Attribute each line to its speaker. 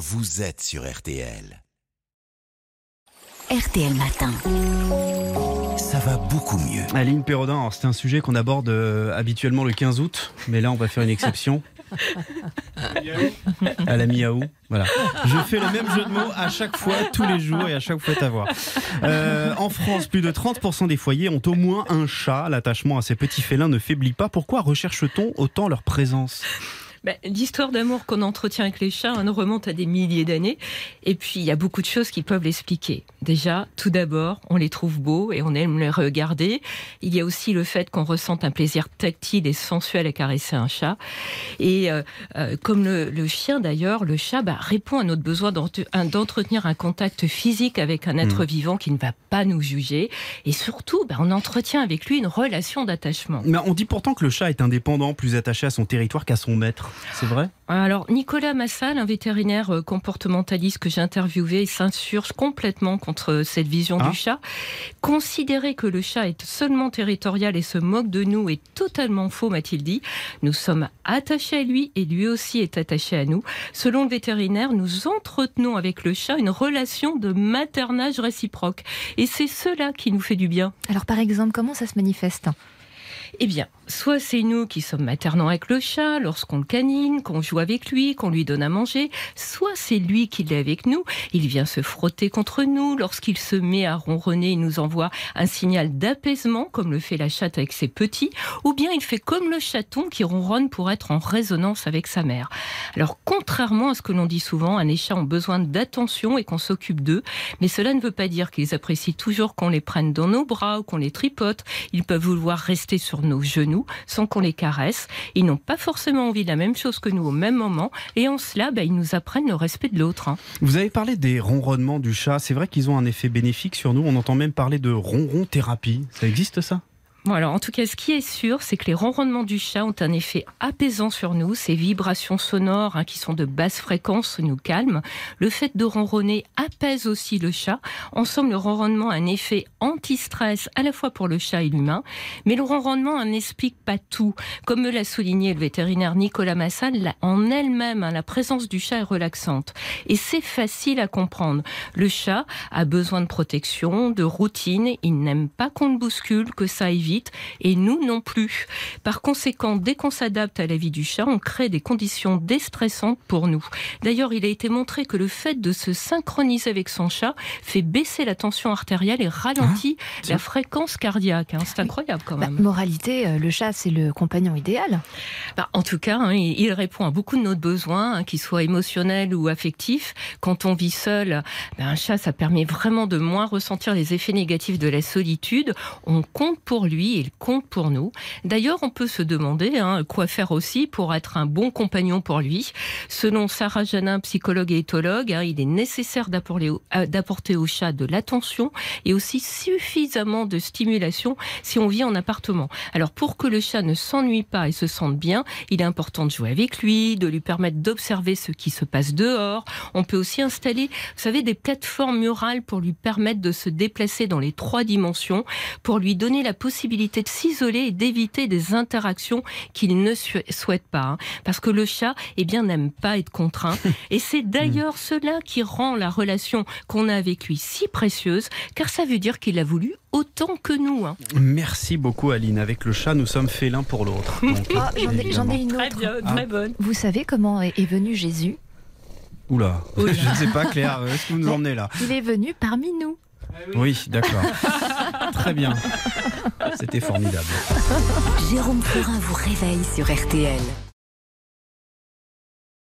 Speaker 1: vous êtes sur RTL.
Speaker 2: RTL Matin.
Speaker 1: Ça va beaucoup mieux.
Speaker 3: Aline Perrodin, alors c'est un sujet qu'on aborde euh, habituellement le 15 août, mais là on va faire une exception. à la miaou. Voilà. Je fais le même jeu de mots à chaque fois, tous les jours et à chaque fois à voir. Euh, en France, plus de 30% des foyers ont au moins un chat. L'attachement à ces petits félins ne faiblit pas. Pourquoi recherche-t-on autant leur présence?
Speaker 4: Ben, L'histoire d'amour qu'on entretient avec les chats hein, remonte à des milliers d'années. Et puis, il y a beaucoup de choses qui peuvent l'expliquer. Déjà, tout d'abord, on les trouve beaux et on aime les regarder. Il y a aussi le fait qu'on ressente un plaisir tactile et sensuel à caresser un chat. Et euh, euh, comme le, le chien d'ailleurs, le chat bah, répond à notre besoin d'entretenir un contact physique avec un être vivant qui ne va pas nous juger. Et surtout, bah, on entretient avec lui une relation d'attachement.
Speaker 3: Mais On dit pourtant que le chat est indépendant, plus attaché à son territoire qu'à son maître. C'est vrai?
Speaker 4: Alors, Nicolas Massal, un vétérinaire euh, comportementaliste que j'ai interviewé, s'insurge complètement contre cette vision
Speaker 3: Ah.
Speaker 4: du chat. Considérer que le chat est seulement territorial et se moque de nous est totalement faux, m'a-t-il dit. Nous sommes attachés à lui et lui aussi est attaché à nous. Selon le vétérinaire, nous entretenons avec le chat une relation de maternage réciproque. Et c'est cela qui nous fait du bien.
Speaker 2: Alors par exemple, comment ça se manifeste?
Speaker 4: Eh bien, soit c'est nous qui sommes maternants avec le chat lorsqu'on le canine, qu'on joue avec lui, qu'on lui donne à manger, soit c'est lui qui l'est avec nous, il vient se frotter contre nous, lorsqu'il se met à ronronner, il nous envoie un signal d'apaisement comme le fait la chatte avec ses petits, ou bien il fait comme le chaton qui ronronne pour être en résonance avec sa mère. Alors contrairement à ce que l'on dit souvent, un les chats ont besoin d'attention et qu'on s'occupe d'eux, mais cela ne veut pas dire qu'ils apprécient toujours qu'on les prenne dans nos bras ou qu'on les tripote. Ils peuvent vouloir rester sur nos genoux sans qu'on les caresse. Ils n'ont pas forcément envie de la même chose que nous au même moment. Et en cela, bah, ils nous apprennent le respect de l'autre. hein.
Speaker 3: Vous avez parlé des ronronnements du chat. C'est vrai qu'ils ont un effet bénéfique sur nous. On entend même parler de ronron thérapie. Ça existe ça?
Speaker 4: Bon, alors, en tout cas, ce qui est sûr, c'est que les ronronnements du chat ont un effet apaisant sur nous. Ces vibrations sonores hein, qui sont de basse fréquence nous calment. Le fait de ronronner apaise aussi le chat. En somme, le ronronnement a un effet anti-stress à la fois pour le chat et l'humain. Mais le ronronnement n'explique pas tout. Comme me l'a souligné le vétérinaire Nicolas Massal, en elle-même, hein, la présence du chat est relaxante. Et c'est facile à comprendre. Le chat a besoin de protection, de routine. Il n'aime pas qu'on le bouscule, que ça aille vite. Et nous non plus. Par conséquent, dès qu'on s'adapte à la vie du chat, on crée des conditions déstressantes pour nous. D'ailleurs, il a été montré que le fait de se synchroniser avec son chat fait baisser la tension artérielle et ralentit
Speaker 3: tiens.
Speaker 4: la fréquence cardiaque. hein. C'est incroyable quand
Speaker 2: Bah,
Speaker 4: même.
Speaker 2: Moralité, euh, le chat c'est le compagnon idéal.
Speaker 4: Bah, en tout cas, hein, il répond à beaucoup de nos besoins, hein, qu'ils soient émotionnels ou affectifs. Quand on vit seul, ben, un chat, ça permet vraiment de moins ressentir les effets négatifs de la solitude. On compte pour lui, il compte pour nous. D'ailleurs, on peut se demander hein, quoi faire aussi pour être un bon compagnon pour lui. Selon Sarah Janin, psychologue et éthologue, hein, il est nécessaire euh, d'apporter au chat de l'attention et aussi suffisamment de stimulation si on vit en appartement. Alors pour que le chat ne s'ennuie pas et se sente bien, il est important de jouer avec lui, de lui permettre d'observer ce qui se passe dehors. On peut aussi installer, vous savez, des plateformes murales pour lui permettre de se déplacer dans les trois dimensions, pour lui donner la possibilité de s'isoler et d'éviter des interactions qu'il ne souhaite pas. hein. Parce que le chat, eh bien, n'aime pas être contraint. Et c'est d'ailleurs cela qui rend la relation qu'on a avec lui si précieuse, car ça veut dire qu'il a voulu autant que nous. hein.
Speaker 3: Merci beaucoup Aline. Avec le chat, nous sommes félins pour l'autre.
Speaker 2: Ah, j'en ai- une
Speaker 4: Très
Speaker 2: autre.
Speaker 4: bien,
Speaker 3: Ah.
Speaker 4: très bonne.
Speaker 2: Vous savez comment est est venu Jésus?
Speaker 3: Oula, je ne sais pas Claire, est-ce que vous nous emmenez là?
Speaker 2: Il est venu parmi nous.
Speaker 3: Oui, d'accord. Très bien. C'était formidable.
Speaker 2: Jérôme Florin vous réveille sur RTL.